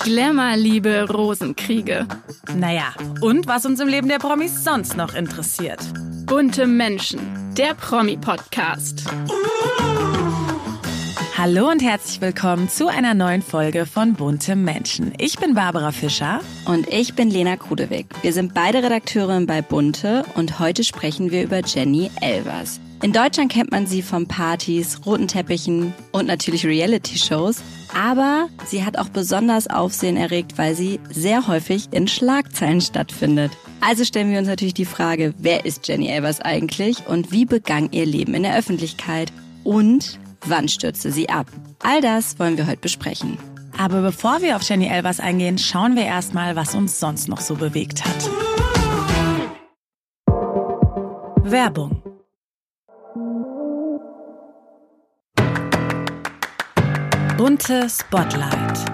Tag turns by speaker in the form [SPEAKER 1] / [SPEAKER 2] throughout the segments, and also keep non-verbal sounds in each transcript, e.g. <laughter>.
[SPEAKER 1] Glamour-Liebe, Rosenkriege.
[SPEAKER 2] Naja, und was uns im Leben der Promis sonst noch interessiert.
[SPEAKER 1] Bunte Menschen, der Promi-Podcast.
[SPEAKER 2] Hallo und herzlich willkommen zu einer neuen Folge von Bunte Menschen. Ich bin Barbara Fischer.
[SPEAKER 3] Und ich bin Lena Krudewig. Wir sind beide Redakteurinnen bei Bunte und heute sprechen wir über Jenny Elvers. In Deutschland kennt man sie von Partys, roten Teppichen und natürlich Reality-Shows. Aber sie hat auch besonders Aufsehen erregt, weil sie sehr häufig in Schlagzeilen stattfindet. Also stellen wir uns natürlich die Frage, wer ist Jenny Elvers eigentlich und wie begann ihr Leben in der Öffentlichkeit? Und wann stürzte sie ab? All das wollen wir heute besprechen.
[SPEAKER 2] Aber bevor wir auf Jenny Elvers eingehen, schauen wir erstmal, was uns sonst noch so bewegt hat. Werbung Bunte Spotlight.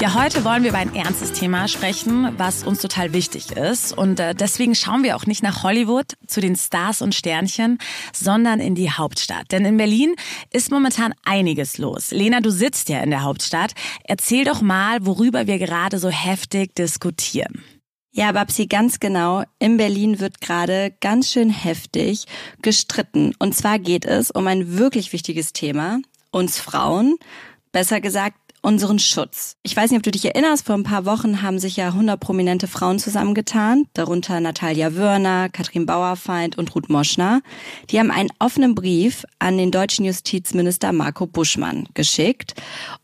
[SPEAKER 2] Ja, heute wollen wir über ein ernstes Thema sprechen, was uns total wichtig ist. Und äh, deswegen schauen wir auch nicht nach Hollywood zu den Stars und Sternchen, sondern in die Hauptstadt. Denn in Berlin ist momentan einiges los. Lena, du sitzt ja in der Hauptstadt. Erzähl doch mal, worüber wir gerade so heftig diskutieren.
[SPEAKER 3] Ja, Babsi, ganz genau. In Berlin wird gerade ganz schön heftig gestritten. Und zwar geht es um ein wirklich wichtiges Thema, uns Frauen, besser gesagt unseren Schutz. Ich weiß nicht, ob du dich erinnerst, vor ein paar Wochen haben sich ja 100 prominente Frauen zusammengetan, darunter Natalia Wörner, Katrin Bauerfeind und Ruth Moschner. Die haben einen offenen Brief an den deutschen Justizminister Marco Buschmann geschickt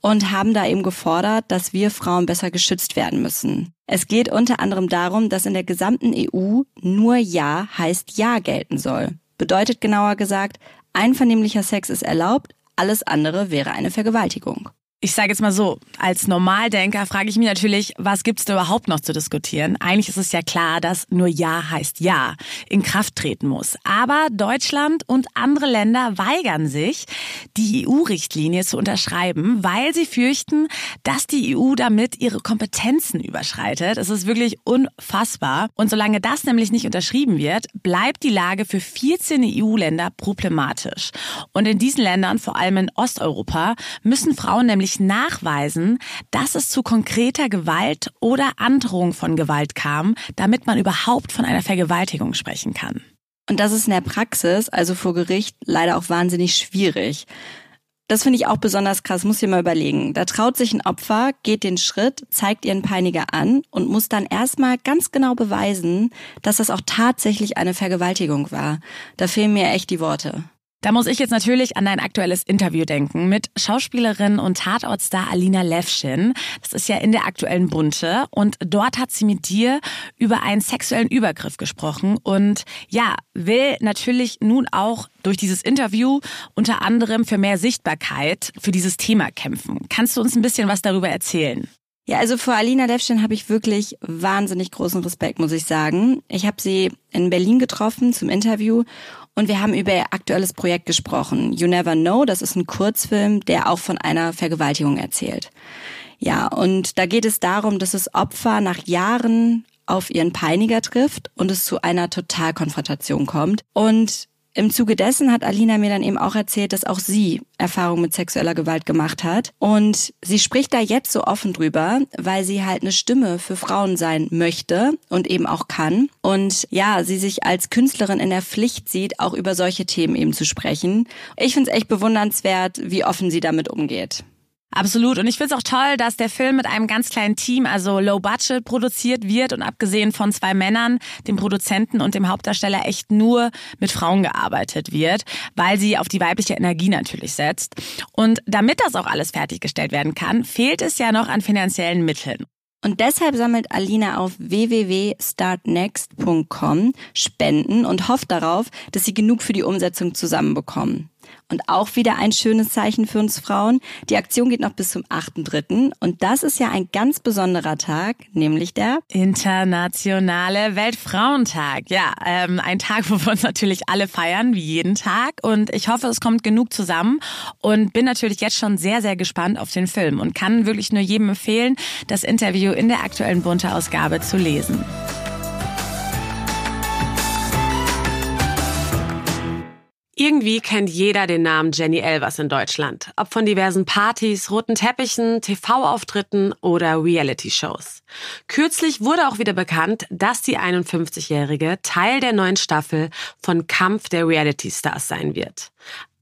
[SPEAKER 3] und haben da eben gefordert, dass wir Frauen besser geschützt werden müssen. Es geht unter anderem darum, dass in der gesamten EU nur Ja heißt Ja gelten soll. Bedeutet genauer gesagt, einvernehmlicher Sex ist erlaubt, alles andere wäre eine Vergewaltigung.
[SPEAKER 2] Ich sage jetzt mal so, als Normaldenker frage ich mich natürlich, was gibt's da überhaupt noch zu diskutieren? Eigentlich ist es ja klar, dass nur Ja heißt Ja in Kraft treten muss. Aber Deutschland und andere Länder weigern sich, die EU-Richtlinie zu unterschreiben, weil sie fürchten, dass die EU damit ihre Kompetenzen überschreitet. Es ist wirklich unfassbar. Und solange das nämlich nicht unterschrieben wird, bleibt die Lage für 14 EU-Länder problematisch. Und in diesen Ländern, vor allem in Osteuropa, müssen Frauen nämlich nämlich nachweisen, dass es zu konkreter Gewalt oder Androhung von Gewalt kam, damit man überhaupt von einer Vergewaltigung sprechen kann.
[SPEAKER 3] Und das ist in der Praxis, also vor Gericht, leider auch wahnsinnig schwierig. Das finde ich auch besonders krass, muss ich mal überlegen. Da traut sich ein Opfer, geht den Schritt, zeigt ihren Peiniger an und muss dann erstmal ganz genau beweisen, dass das auch tatsächlich eine Vergewaltigung war. Da fehlen mir echt die Worte.
[SPEAKER 2] Da muss ich jetzt natürlich an ein aktuelles Interview denken mit Schauspielerin und Tatortstar Alina Levschin. Das ist ja in der aktuellen Bunte. Und dort hat sie mit dir über einen sexuellen Übergriff gesprochen und ja, will natürlich nun auch durch dieses Interview unter anderem für mehr Sichtbarkeit für dieses Thema kämpfen. Kannst du uns ein bisschen was darüber erzählen?
[SPEAKER 3] Ja, also vor Alina Levschin habe ich wirklich wahnsinnig großen Respekt, muss ich sagen. Ich habe sie in Berlin getroffen zum Interview und wir haben über ihr aktuelles Projekt gesprochen. You Never Know, das ist ein Kurzfilm, der auch von einer Vergewaltigung erzählt. Ja, und da geht es darum, dass das Opfer nach Jahren auf ihren Peiniger trifft und es zu einer Totalkonfrontation kommt. Und im Zuge dessen hat Alina mir dann eben auch erzählt, dass auch sie Erfahrung mit sexueller Gewalt gemacht hat. Und sie spricht da jetzt so offen drüber, weil sie halt eine Stimme für Frauen sein möchte und eben auch kann. Und ja, sie sich als Künstlerin in der Pflicht sieht, auch über solche Themen eben zu sprechen. Ich finde es echt bewundernswert, wie offen sie damit umgeht.
[SPEAKER 2] Absolut. Und ich finde es auch toll, dass der Film mit einem ganz kleinen Team, also Low Budget, produziert wird und abgesehen von zwei Männern, dem Produzenten und dem Hauptdarsteller, echt nur mit Frauen gearbeitet wird, weil sie auf die weibliche Energie natürlich setzt. Und damit das auch alles fertiggestellt werden kann, fehlt es ja noch an finanziellen Mitteln.
[SPEAKER 3] Und deshalb sammelt Alina auf www.startnext.com Spenden und hofft darauf, dass sie genug für die Umsetzung zusammenbekommen. Und auch wieder ein schönes Zeichen für uns Frauen. Die Aktion geht noch bis zum 8.3. Und das ist ja ein ganz besonderer Tag, nämlich der
[SPEAKER 2] Internationale Weltfrauentag. Ja, ähm, ein Tag, wo wir uns natürlich alle feiern, wie jeden Tag. Und ich hoffe, es kommt genug zusammen. Und bin natürlich jetzt schon sehr, sehr gespannt auf den Film und kann wirklich nur jedem empfehlen, das Interview in der aktuellen Bunte Ausgabe zu lesen.
[SPEAKER 4] Irgendwie kennt jeder den Namen Jenny Elvers in Deutschland. Ob von diversen Partys, roten Teppichen, TV-Auftritten oder Reality-Shows. Kürzlich wurde auch wieder bekannt, dass die 51-Jährige Teil der neuen Staffel von Kampf der Reality-Stars sein wird.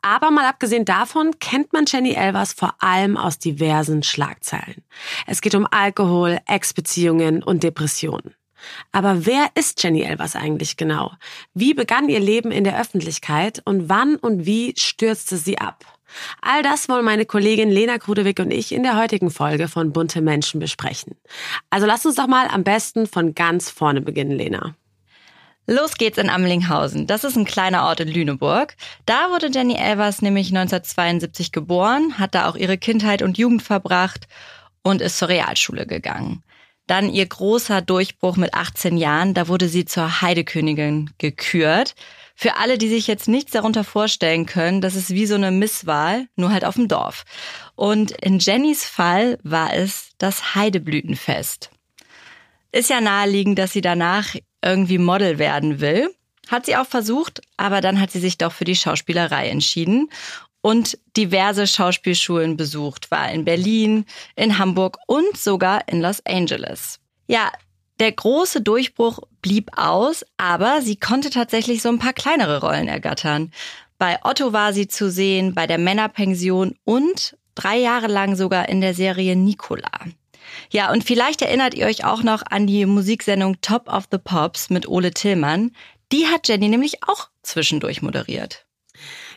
[SPEAKER 4] Aber mal abgesehen davon kennt man Jenny Elvers vor allem aus diversen Schlagzeilen. Es geht um Alkohol, Ex-Beziehungen und Depressionen. Aber wer ist Jenny Elvers eigentlich genau? Wie begann ihr Leben in der Öffentlichkeit und wann und wie stürzte sie ab? All das wollen meine Kollegin Lena Krudewig und ich in der heutigen Folge von Bunte Menschen besprechen. Also lass uns doch mal am besten von ganz vorne beginnen, Lena.
[SPEAKER 3] Los geht's in Amlinghausen. Das ist ein kleiner Ort in Lüneburg. Da wurde Jenny Elvers nämlich 1972 geboren, hat da auch ihre Kindheit und Jugend verbracht und ist zur Realschule gegangen. Dann ihr großer Durchbruch mit 18 Jahren, da wurde sie zur Heidekönigin gekürt. Für alle, die sich jetzt nichts darunter vorstellen können, das ist wie so eine Misswahl, nur halt auf dem Dorf. Und in Jennys Fall war es das Heideblütenfest. Ist ja naheliegend, dass sie danach irgendwie Model werden will. Hat sie auch versucht, aber dann hat sie sich doch für die Schauspielerei entschieden und diverse Schauspielschulen besucht, war in Berlin, in Hamburg und sogar in Los Angeles. Ja, der große Durchbruch blieb aus, aber sie konnte tatsächlich so ein paar kleinere Rollen ergattern. Bei Otto war sie zu sehen, bei der Männerpension und drei Jahre lang sogar in der Serie Nicola. Ja, und vielleicht erinnert ihr euch auch noch an die Musiksendung Top of the Pops mit Ole Tillmann. Die hat Jenny nämlich auch zwischendurch moderiert.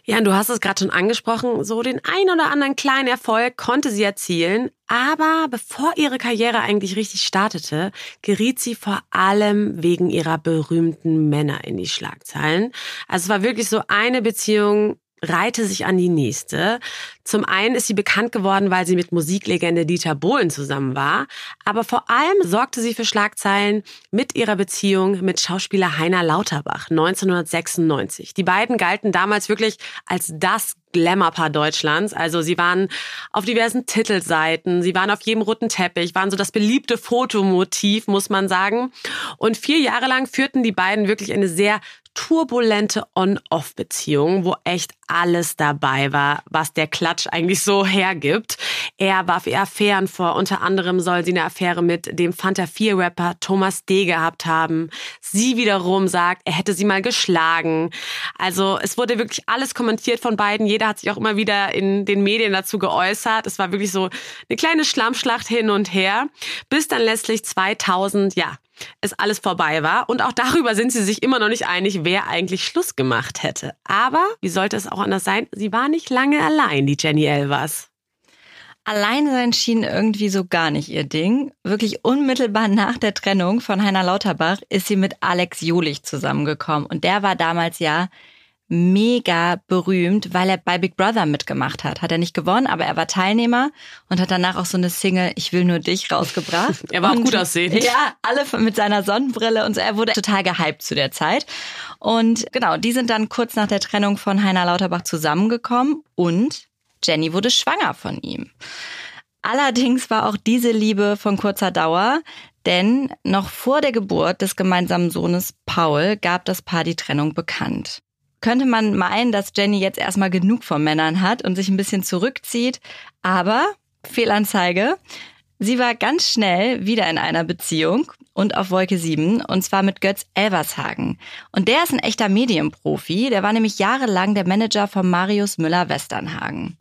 [SPEAKER 4] Ja, und du hast es gerade schon angesprochen, so den ein oder anderen kleinen Erfolg konnte sie erzielen, aber bevor ihre Karriere eigentlich richtig startete, geriet sie vor allem wegen ihrer berühmten Männer in die Schlagzeilen. Also es war wirklich so eine Beziehung, reihte sich an die nächste. Zum einen ist sie bekannt geworden, weil sie mit Musiklegende Dieter Bohlen zusammen war, aber vor allem sorgte sie für Schlagzeilen mit ihrer Beziehung mit Schauspieler Heiner Lauterbach 1996. Die beiden galten damals wirklich als das Glamour-Paar Deutschlands. Also sie waren auf diversen Titelseiten, sie waren auf jedem roten Teppich, waren so das beliebte Fotomotiv, muss man sagen. Und vier Jahre lang führten die beiden wirklich eine sehr turbulente On-Off-Beziehung, wo echt alles dabei war, was der Klatsch eigentlich so <laughs> hergibt. Er warf ihr Affären vor. Unter anderem soll sie eine Affäre mit dem Fanta 4-Rapper Thomas D. gehabt haben. Sie wiederum sagt, er hätte sie mal geschlagen. Also es wurde wirklich alles kommentiert von beiden. Jeder hat sich auch immer wieder in den Medien dazu geäußert. Es war wirklich so eine kleine Schlammschlacht hin und her, bis dann letztlich 2000, ja, es alles vorbei war. Und auch darüber sind sie sich immer noch nicht einig, wer eigentlich Schluss gemacht hätte. Aber, wie sollte es auch anders sein, sie war nicht lange allein, die Jenny Elvers.
[SPEAKER 3] Allein sein schien irgendwie so gar nicht ihr Ding. Wirklich unmittelbar nach der Trennung von Heiner Lauterbach ist sie mit Alex Jolich zusammengekommen. Und der war damals ja mega berühmt, weil er bei Big Brother mitgemacht hat. Hat er nicht gewonnen, aber er war Teilnehmer und hat danach auch so eine Single Ich will nur dich rausgebracht. <laughs>
[SPEAKER 4] er war
[SPEAKER 3] und,
[SPEAKER 4] auch gut aussehend.
[SPEAKER 3] Ja, alle mit seiner Sonnenbrille und so. Er wurde total gehypt zu der Zeit. Und genau, die sind dann kurz nach der Trennung von Heiner Lauterbach zusammengekommen und Jenny wurde schwanger von ihm. Allerdings war auch diese Liebe von kurzer Dauer, denn noch vor der Geburt des gemeinsamen Sohnes Paul gab das Paar die Trennung bekannt könnte man meinen, dass Jenny jetzt erstmal genug von Männern hat und sich ein bisschen zurückzieht. Aber Fehlanzeige. Sie war ganz schnell wieder in einer Beziehung und auf Wolke 7 und zwar mit Götz Elvershagen. Und der ist ein echter Medienprofi, der war nämlich jahrelang der Manager von Marius Müller-Westernhagen.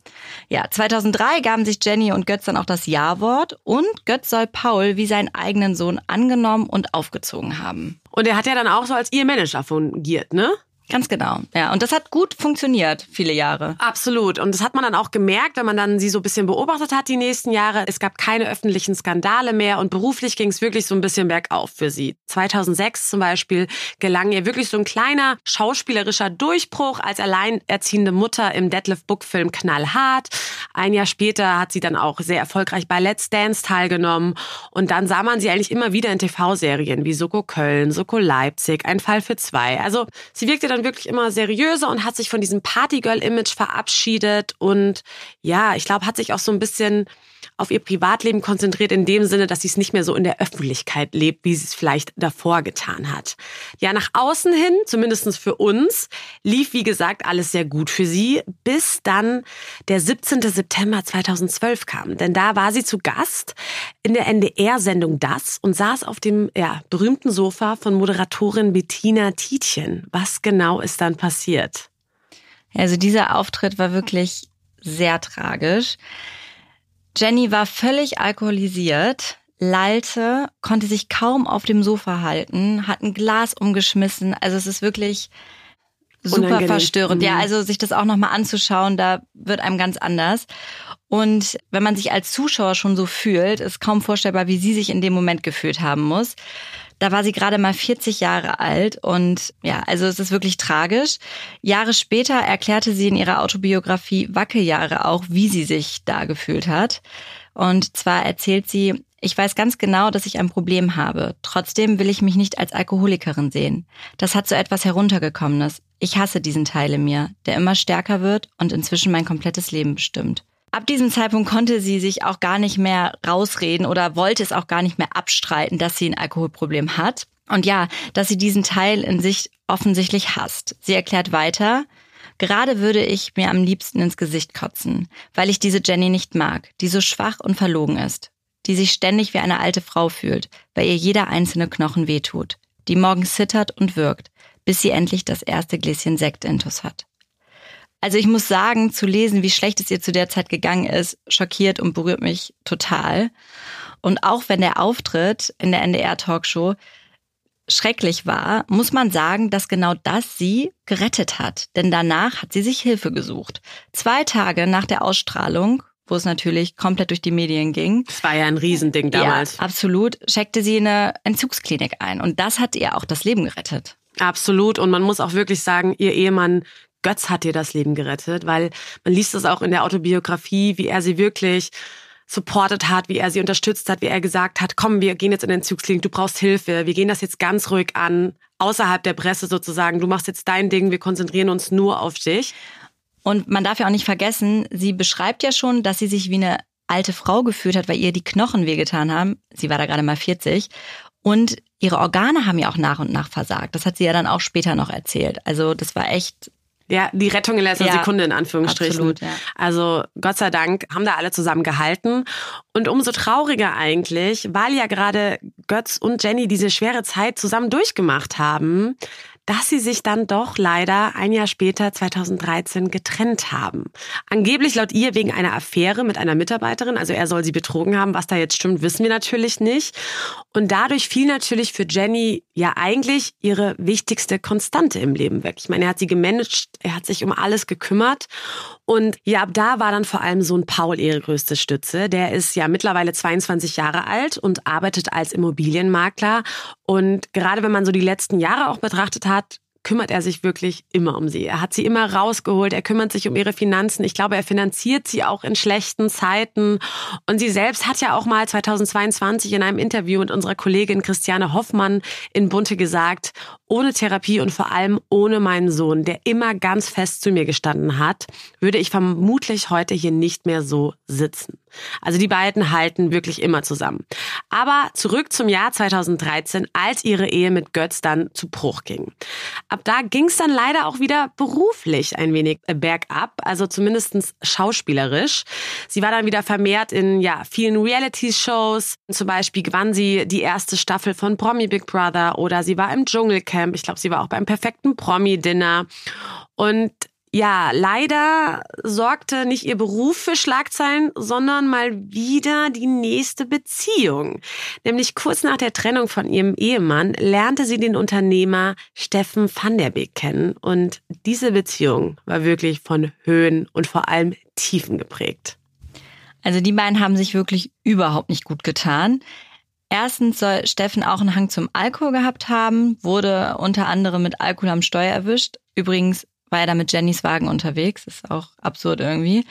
[SPEAKER 3] Ja, 2003 gaben sich Jenny und Götz dann auch das Ja-Wort und Götz soll Paul wie seinen eigenen Sohn angenommen und aufgezogen haben.
[SPEAKER 4] Und er hat ja dann auch so als ihr Manager fungiert, ne?
[SPEAKER 3] Ganz genau. Ja, und das hat gut funktioniert, viele Jahre.
[SPEAKER 4] Absolut. Und das hat man dann auch gemerkt, wenn man dann sie so ein bisschen beobachtet hat die nächsten Jahre. Es gab keine öffentlichen Skandale mehr und beruflich ging es wirklich so ein bisschen bergauf für sie. 2006 zum Beispiel gelang ihr wirklich so ein kleiner schauspielerischer Durchbruch als alleinerziehende Mutter im Deadlift Book Film Knallhart. Ein Jahr später hat sie dann auch sehr erfolgreich bei Let's Dance teilgenommen und dann sah man sie eigentlich immer wieder in TV-Serien wie Soko Köln, Soko Leipzig, Ein Fall für zwei. Also sie wirkte dann dann wirklich immer seriöser und hat sich von diesem Partygirl-Image verabschiedet. Und ja, ich glaube, hat sich auch so ein bisschen auf ihr Privatleben konzentriert in dem Sinne, dass sie es nicht mehr so in der Öffentlichkeit lebt, wie sie es vielleicht davor getan hat. Ja, nach außen hin, zumindestens für uns, lief wie gesagt alles sehr gut für sie, bis dann der 17. September 2012 kam. Denn da war sie zu Gast in der NDR-Sendung Das und saß auf dem ja, berühmten Sofa von Moderatorin Bettina Tietjen. Was genau ist dann passiert?
[SPEAKER 3] Also dieser Auftritt war wirklich sehr tragisch. Jenny war völlig alkoholisiert, lallte, konnte sich kaum auf dem Sofa halten, hat ein Glas umgeschmissen. Also es ist wirklich super Unangenehm. verstörend. Mhm. Ja, also sich das auch nochmal anzuschauen, da wird einem ganz anders. Und wenn man sich als Zuschauer schon so fühlt, ist kaum vorstellbar, wie sie sich in dem Moment gefühlt haben muss. Da war sie gerade mal 40 Jahre alt und ja, also es ist wirklich tragisch. Jahre später erklärte sie in ihrer Autobiografie Wackeljahre auch, wie sie sich da gefühlt hat. Und zwar erzählt sie, ich weiß ganz genau, dass ich ein Problem habe. Trotzdem will ich mich nicht als Alkoholikerin sehen. Das hat so etwas Heruntergekommenes. Ich hasse diesen Teil in mir, der immer stärker wird und inzwischen mein komplettes Leben bestimmt. Ab diesem Zeitpunkt konnte sie sich auch gar nicht mehr rausreden oder wollte es auch gar nicht mehr abstreiten, dass sie ein Alkoholproblem hat. Und ja, dass sie diesen Teil in sich offensichtlich hasst. Sie erklärt weiter, gerade würde ich mir am liebsten ins Gesicht kotzen, weil ich diese Jenny nicht mag, die so schwach und verlogen ist, die sich ständig wie eine alte Frau fühlt, weil ihr jeder einzelne Knochen wehtut, die morgens zittert und wirkt, bis sie endlich das erste Gläschen Sekt intus hat. Also ich muss sagen, zu lesen, wie schlecht es ihr zu der Zeit gegangen ist, schockiert und berührt mich total. Und auch wenn der Auftritt in der NDR-Talkshow schrecklich war, muss man sagen, dass genau das sie gerettet hat. Denn danach hat sie sich Hilfe gesucht. Zwei Tage nach der Ausstrahlung wo es natürlich komplett durch die Medien ging.
[SPEAKER 4] Das war ja ein Riesending damals.
[SPEAKER 3] Ja, absolut. Checkte sie eine Entzugsklinik ein. Und das hat ihr auch das Leben gerettet.
[SPEAKER 4] Absolut. Und man muss auch wirklich sagen, ihr Ehemann Götz hat ihr das Leben gerettet, weil man liest es auch in der Autobiografie, wie er sie wirklich supportet hat, wie er sie unterstützt hat, wie er gesagt hat, komm, wir gehen jetzt in den Zugsklinik, du brauchst Hilfe, wir gehen das jetzt ganz ruhig an, außerhalb der Presse sozusagen, du machst jetzt dein Ding, wir konzentrieren uns nur auf dich.
[SPEAKER 3] Und man darf ja auch nicht vergessen, sie beschreibt ja schon, dass sie sich wie eine alte Frau gefühlt hat, weil ihr die Knochen wehgetan haben. Sie war da gerade mal 40. Und ihre Organe haben ja auch nach und nach versagt. Das hat sie ja dann auch später noch erzählt. Also das war echt
[SPEAKER 4] ja, die Rettung in letzter ja, Sekunde in Anführungsstrichen. Absolut, ja. Also Gott sei Dank haben da alle zusammen gehalten. Und umso trauriger eigentlich, weil ja gerade Götz und Jenny diese schwere Zeit zusammen durchgemacht haben, dass sie sich dann doch leider ein Jahr später, 2013, getrennt haben. Angeblich laut ihr wegen einer Affäre mit einer Mitarbeiterin, also er soll sie betrogen haben. Was da jetzt stimmt, wissen wir natürlich nicht. Und dadurch fiel natürlich für Jenny ja eigentlich ihre wichtigste Konstante im Leben weg. Ich meine, er hat sie gemanagt, er hat sich um alles gekümmert. Und ja, ab da war dann vor allem Sohn Paul ihre größte Stütze. Der ist ja mittlerweile 22 Jahre alt und arbeitet als Immobilienmakler. Und gerade wenn man so die letzten Jahre auch betrachtet hat, kümmert er sich wirklich immer um sie. Er hat sie immer rausgeholt, er kümmert sich um ihre Finanzen. Ich glaube, er finanziert sie auch in schlechten Zeiten. Und sie selbst hat ja auch mal 2022 in einem Interview mit unserer Kollegin Christiane Hoffmann in Bunte gesagt, ohne Therapie und vor allem ohne meinen Sohn, der immer ganz fest zu mir gestanden hat, würde ich vermutlich heute hier nicht mehr so sitzen. Also die beiden halten wirklich immer zusammen. Aber zurück zum Jahr 2013, als ihre Ehe mit Götz dann zu Bruch ging. Ab da ging es dann leider auch wieder beruflich ein wenig bergab, also zumindestens schauspielerisch. Sie war dann wieder vermehrt in ja, vielen Reality-Shows. Zum Beispiel gewann sie die erste Staffel von Promi Big Brother oder sie war im Dschungelcamp. Ich glaube, sie war auch beim perfekten Promi-Dinner. Und ja, leider sorgte nicht ihr Beruf für Schlagzeilen, sondern mal wieder die nächste Beziehung. Nämlich kurz nach der Trennung von ihrem Ehemann lernte sie den Unternehmer Steffen van der Beek kennen und diese Beziehung war wirklich von Höhen und vor allem Tiefen geprägt.
[SPEAKER 3] Also die beiden haben sich wirklich überhaupt nicht gut getan. Erstens soll Steffen auch einen Hang zum Alkohol gehabt haben, wurde unter anderem mit Alkohol am Steuer erwischt. Übrigens war er da mit Jennys Wagen unterwegs. Ist auch absurd irgendwie.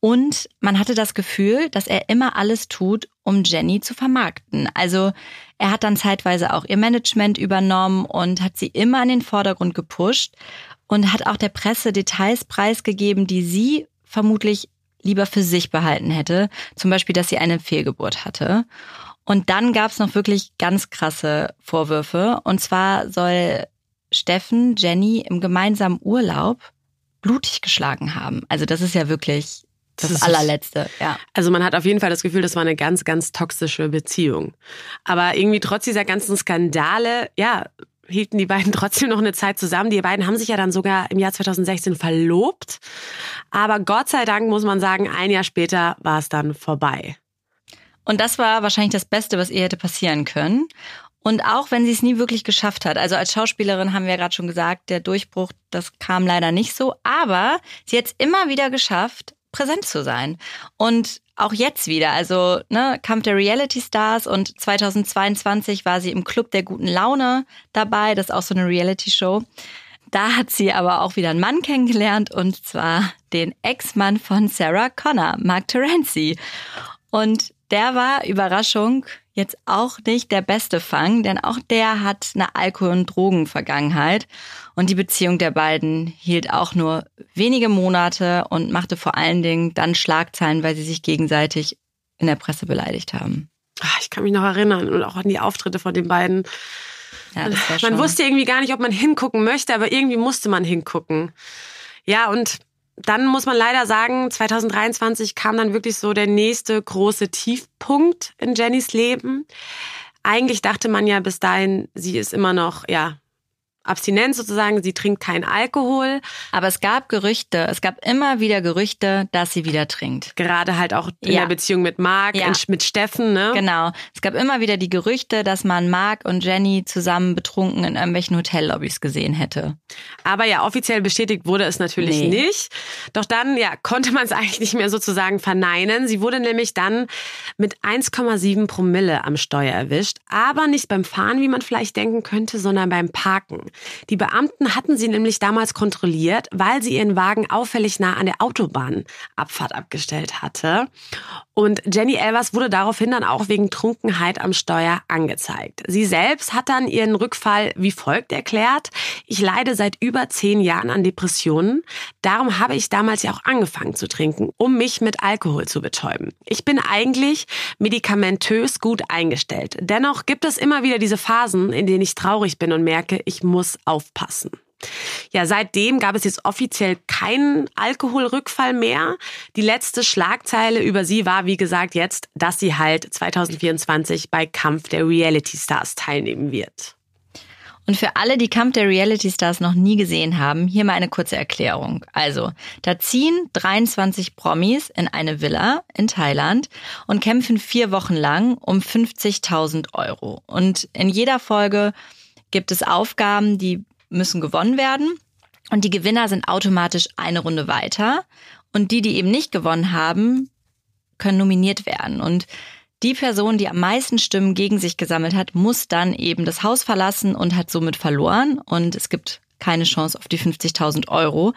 [SPEAKER 3] Und man hatte das Gefühl, dass er immer alles tut, um Jenny zu vermarkten. Also er hat dann zeitweise auch ihr Management übernommen und hat sie immer in den Vordergrund gepusht. und hat auch der Presse Details preisgegeben, die sie vermutlich lieber für sich behalten hätte. Zum Beispiel, dass sie eine Fehlgeburt hatte. Und dann gab es noch wirklich ganz krasse Vorwürfe. Und zwar soll Steffen Jenny im gemeinsamen Urlaub blutig geschlagen haben. Also das ist ja wirklich das, das allerletzte, ja.
[SPEAKER 4] Also man hat auf jeden Fall das Gefühl, das war eine ganz, ganz toxische Beziehung. Aber irgendwie trotz dieser ganzen Skandale, ja, hielten die beiden <laughs> trotzdem noch eine Zeit zusammen. Die beiden haben sich ja dann sogar im Jahr 2016 verlobt. Aber Gott sei Dank muss man sagen, ein Jahr später war es dann vorbei.
[SPEAKER 3] Und das war wahrscheinlich das Beste, was ihr hätte passieren können. Und auch wenn sie es nie wirklich geschafft hat, also als Schauspielerin haben wir ja gerade schon gesagt, der Durchbruch, das kam leider nicht so, aber sie hat es immer wieder geschafft, präsent zu sein. Und auch jetzt wieder, also ne, Kampf der Reality Stars und 2022 war sie im Club der guten Laune dabei, das ist auch so eine Reality Show. Da hat sie aber auch wieder einen Mann kennengelernt und zwar den Ex-Mann von Sarah Connor, Mark Terenzi. Und der war, Überraschung, jetzt auch nicht der beste Fang, denn auch der hat eine Alkohol- und Drogenvergangenheit. Und die Beziehung der beiden hielt auch nur wenige Monate und machte vor allen Dingen dann Schlagzeilen, weil sie sich gegenseitig in der Presse beleidigt haben.
[SPEAKER 4] Ah, ich kann mich noch erinnern und auch an die Auftritte von den beiden. Ja, man wusste irgendwie gar nicht, ob man hingucken möchte, aber irgendwie musste man hingucken. Ja, und dann muss man leider sagen, 2023 kam dann wirklich so der nächste große Tiefpunkt in Jennys Leben. Eigentlich dachte man ja bis dahin, sie ist immer noch, ja, Abstinenz sozusagen, sie trinkt keinen Alkohol.
[SPEAKER 3] Aber es gab Gerüchte, es gab immer wieder Gerüchte, dass sie wieder trinkt.
[SPEAKER 4] Gerade halt auch in ja. der Beziehung mit Marc, ja. mit Steffen, ne?
[SPEAKER 3] Genau. Es gab immer wieder die Gerüchte, dass man Marc und Jenny zusammen betrunken in irgendwelchen Hotellobbys gesehen hätte.
[SPEAKER 4] Aber ja, offiziell bestätigt wurde es natürlich nee. nicht. Doch dann, ja, konnte man es <laughs> eigentlich nicht mehr sozusagen verneinen. Sie wurde nämlich dann mit 1,7 Promille am Steuer erwischt. Aber nicht beim Fahren, wie man vielleicht denken könnte, sondern beim Parken. Die Beamten hatten sie nämlich damals kontrolliert, weil sie ihren Wagen auffällig nah an der Autobahnabfahrt abgestellt hatte. Und Jenny Elvers wurde daraufhin dann auch wegen Trunkenheit am Steuer angezeigt. Sie selbst hat dann ihren Rückfall wie folgt erklärt. Ich leide seit über zehn Jahren an Depressionen. Darum habe ich damals ja auch angefangen zu trinken, um mich mit Alkohol zu betäuben. Ich bin eigentlich medikamentös gut eingestellt. Dennoch gibt es immer wieder diese Phasen, in denen ich traurig bin und merke, ich muss aufpassen. Ja, seitdem gab es jetzt offiziell keinen Alkoholrückfall mehr. Die letzte Schlagzeile über sie war, wie gesagt, jetzt, dass sie halt 2024 bei Kampf der Reality Stars teilnehmen wird.
[SPEAKER 3] Und für alle, die Kampf der Reality Stars noch nie gesehen haben, hier mal eine kurze Erklärung. Also, da ziehen 23 Promis in eine Villa in Thailand und kämpfen vier Wochen lang um 50.000 Euro. Und in jeder Folge gibt es Aufgaben, die müssen gewonnen werden. Und die Gewinner sind automatisch eine Runde weiter. Und die, die eben nicht gewonnen haben, können nominiert werden. Und die Person, die am meisten Stimmen gegen sich gesammelt hat, muss dann eben das Haus verlassen und hat somit verloren. Und es gibt keine Chance auf die 50.000 Euro.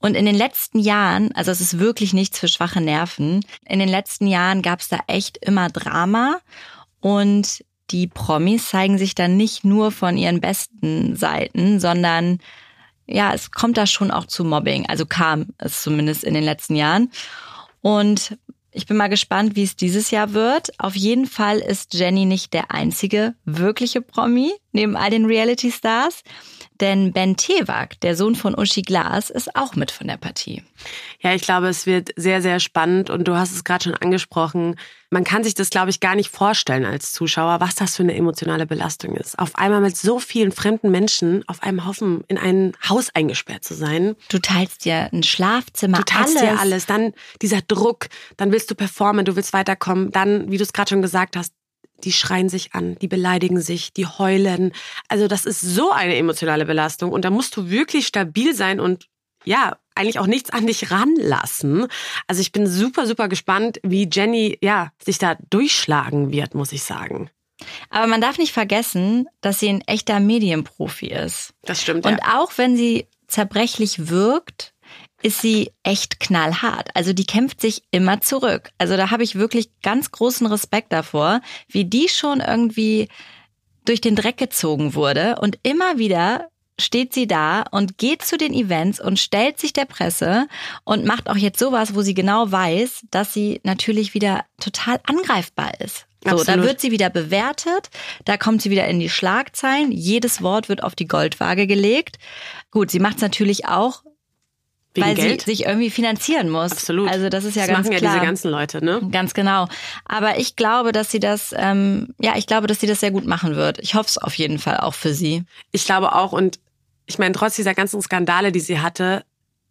[SPEAKER 3] Und in den letzten Jahren, also es ist wirklich nichts für schwache Nerven, in den letzten Jahren gab es da echt immer Drama. Und die Promis zeigen sich dann nicht nur von ihren besten Seiten, sondern ja, es kommt da schon auch zu Mobbing. Also kam es zumindest in den letzten Jahren. Und ich bin mal gespannt, wie es dieses Jahr wird. Auf jeden Fall ist Jenny nicht der einzige wirkliche Promi neben all den Reality Stars. Denn Ben Tewak, der Sohn von Uschi Glas, ist auch mit von der Partie.
[SPEAKER 4] Ja, ich glaube, es wird sehr, sehr spannend und du hast es gerade schon angesprochen. Man kann sich das, glaube ich, gar nicht vorstellen als Zuschauer, was das für eine emotionale Belastung ist. Auf einmal mit so vielen fremden Menschen auf einem Haufen in ein Haus eingesperrt zu sein.
[SPEAKER 3] Du teilst dir ein Schlafzimmer,
[SPEAKER 4] du teilst
[SPEAKER 3] alles.
[SPEAKER 4] dir alles. Dann dieser Druck, dann willst du performen, du willst weiterkommen. Dann, wie du es gerade schon gesagt hast, die schreien sich an, die beleidigen sich, die heulen. Also das ist so eine emotionale Belastung und da musst du wirklich stabil sein und ja, eigentlich auch nichts an dich ranlassen. Also ich bin super, super gespannt, wie Jenny ja sich da durchschlagen wird, muss ich sagen.
[SPEAKER 3] Aber man darf nicht vergessen, dass sie ein echter Medienprofi ist.
[SPEAKER 4] Das stimmt.
[SPEAKER 3] Und ja. auch wenn sie zerbrechlich wirkt, ist sie echt knallhart. Also die kämpft sich immer zurück. Also da habe ich wirklich ganz großen Respekt davor, wie die schon irgendwie durch den Dreck gezogen wurde und immer wieder steht sie da und geht zu den Events und stellt sich der Presse und macht auch jetzt sowas, wo sie genau weiß, dass sie natürlich wieder total angreifbar ist. So,
[SPEAKER 4] Absolut.
[SPEAKER 3] da wird sie wieder bewertet, da kommt sie wieder in die Schlagzeilen, jedes Wort wird auf die Goldwaage gelegt. Gut, sie macht es natürlich auch,
[SPEAKER 4] Wegen
[SPEAKER 3] weil
[SPEAKER 4] Geld.
[SPEAKER 3] sie sich irgendwie finanzieren muss.
[SPEAKER 4] Absolut.
[SPEAKER 3] Also das ist ja
[SPEAKER 4] das
[SPEAKER 3] ganz
[SPEAKER 4] machen ja
[SPEAKER 3] klar.
[SPEAKER 4] diese ganzen Leute, ne?
[SPEAKER 3] Ganz genau. Aber ich glaube, dass sie das, ähm, ja, ich glaube, dass sie das sehr gut machen wird. Ich hoffe es auf jeden Fall auch für sie.
[SPEAKER 4] Ich glaube auch, und ich meine, trotz dieser ganzen Skandale, die sie hatte,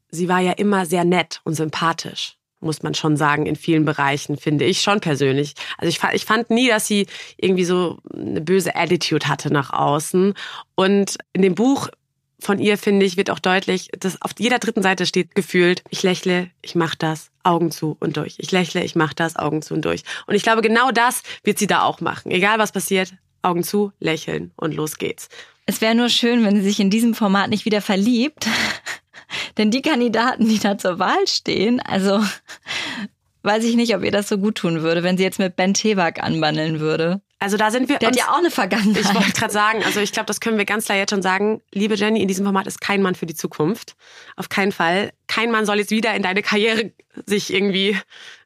[SPEAKER 4] sie war ja immer sehr nett und sympathisch. Muss man schon sagen, in vielen Bereichen, finde ich schon persönlich. Also ich, ich fand nie, dass sie irgendwie so eine böse Attitude hatte nach außen. Und in dem Buch von ihr, finde ich, wird auch deutlich, dass auf jeder dritten Seite steht gefühlt, ich lächle, ich mach das, Augen zu und durch. Ich lächle, ich mach das, Augen zu und durch. Und ich glaube, genau das wird sie da auch machen. Egal was passiert, Augen zu, lächeln und los geht's.
[SPEAKER 3] Es wäre nur schön, wenn sie sich in diesem Format nicht wieder verliebt. <laughs> Denn die Kandidaten, die da zur Wahl stehen, also <laughs> weiß ich nicht, ob ihr das so gut tun würde, wenn sie jetzt mit Ben Tewak anbandeln würde.
[SPEAKER 4] Also da sind wir
[SPEAKER 3] Der hat
[SPEAKER 4] uns
[SPEAKER 3] ja auch eine Vergangenheit.
[SPEAKER 4] Ich wollte gerade sagen, also ich glaube, das können wir ganz klar jetzt schon sagen. Liebe Jenny, in diesem Format ist kein Mann für die Zukunft. Auf keinen Fall. Kein Mann soll jetzt wieder in deine Karriere sich irgendwie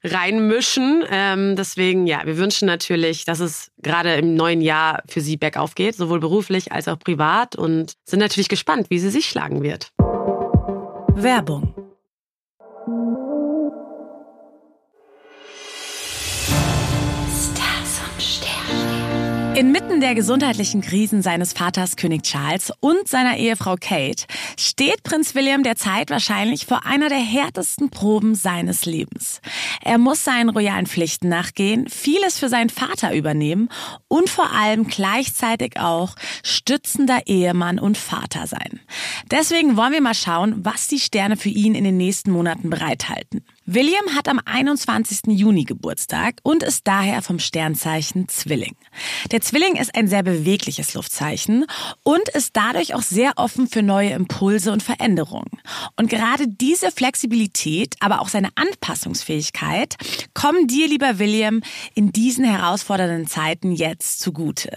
[SPEAKER 4] reinmischen. Ähm, deswegen, ja, wir wünschen natürlich, dass es gerade im neuen Jahr für sie bergauf geht, sowohl beruflich als auch privat und sind natürlich gespannt, wie sie sich schlagen wird.
[SPEAKER 2] Werbung. Inmitten der gesundheitlichen Krisen seines Vaters König Charles und seiner Ehefrau Kate steht Prinz William derzeit wahrscheinlich vor einer der härtesten Proben seines Lebens. Er muss seinen royalen Pflichten nachgehen, vieles für seinen Vater übernehmen und vor allem gleichzeitig auch stützender Ehemann und Vater sein. Deswegen wollen wir mal schauen, was die Sterne für ihn in den nächsten Monaten bereithalten. William hat am 21. Juni Geburtstag und ist daher vom Sternzeichen Zwilling. Der Zwilling ist ein sehr bewegliches Luftzeichen und ist dadurch auch sehr offen für neue Impulse und Veränderungen. Und gerade diese Flexibilität, aber auch seine Anpassungsfähigkeit kommen dir, lieber William, in diesen herausfordernden Zeiten jetzt zugute.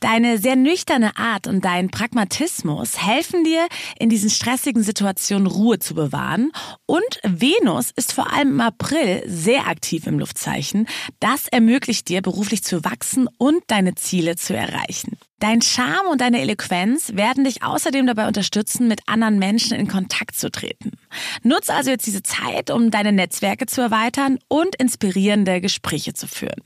[SPEAKER 2] Deine sehr nüchterne Art und dein Pragmatismus helfen dir, in diesen stressigen Situationen Ruhe zu bewahren und Venus ist vor allem im April sehr aktiv im Luftzeichen. Das ermöglicht dir, beruflich zu wachsen und deine Ziele zu erreichen. Dein Charme und deine Eloquenz werden dich außerdem dabei unterstützen, mit anderen Menschen in Kontakt zu treten. Nutz also jetzt diese Zeit, um deine Netzwerke zu erweitern und inspirierende Gespräche zu führen.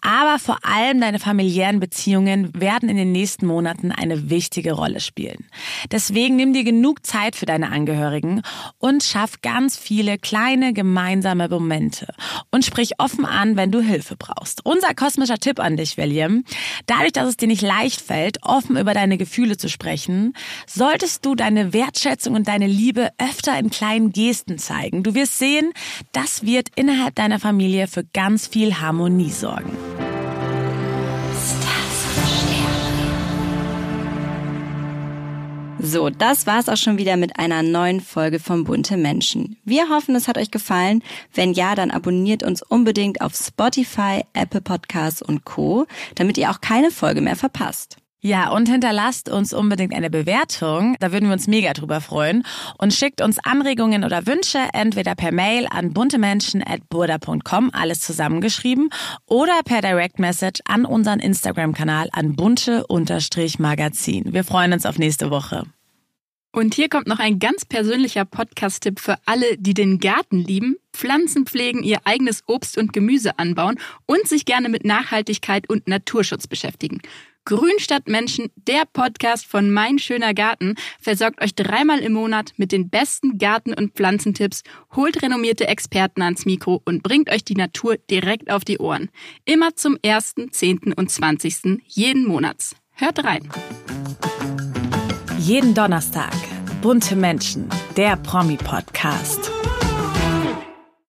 [SPEAKER 2] Aber vor allem deine familiären Beziehungen werden in den nächsten Monaten eine wichtige Rolle spielen. Deswegen nimm dir genug Zeit für deine Angehörigen und schaff ganz viele kleine gemeinsame Momente und sprich offen an, wenn du Hilfe brauchst. Unser kosmischer Tipp an dich, William. Dadurch, dass es dir nicht leicht fällt, offen über deine Gefühle zu sprechen, solltest du deine Wertschätzung und deine Liebe öfter in kleinen Gesten zeigen. Du wirst sehen, das wird innerhalb deiner Familie für ganz viel Harmonie sorgen.
[SPEAKER 3] So, das war's auch schon wieder mit einer neuen Folge von Bunte Menschen. Wir hoffen, es hat euch gefallen. Wenn ja, dann abonniert uns unbedingt auf Spotify, Apple Podcasts und Co., damit ihr auch keine Folge mehr verpasst.
[SPEAKER 2] Ja, und hinterlasst uns unbedingt eine Bewertung. Da würden wir uns mega drüber freuen. Und schickt uns Anregungen oder Wünsche entweder per Mail an buntemenschen.burda.com, alles zusammengeschrieben, oder per Direct Message an unseren Instagram-Kanal an bunte-magazin. Wir freuen uns auf nächste Woche.
[SPEAKER 1] Und hier kommt noch ein ganz persönlicher Podcast-Tipp für alle, die den Garten lieben, Pflanzen pflegen, ihr eigenes Obst und Gemüse anbauen und sich gerne mit Nachhaltigkeit und Naturschutz beschäftigen. Grün statt Menschen, der Podcast von Mein schöner Garten, versorgt euch dreimal im Monat mit den besten Garten- und Pflanzentipps, holt renommierte Experten ans Mikro und bringt euch die Natur direkt auf die Ohren. Immer zum 1., 10. und 20. jeden Monats. Hört rein!
[SPEAKER 2] Jeden Donnerstag. Bunte Menschen, der Promi-Podcast.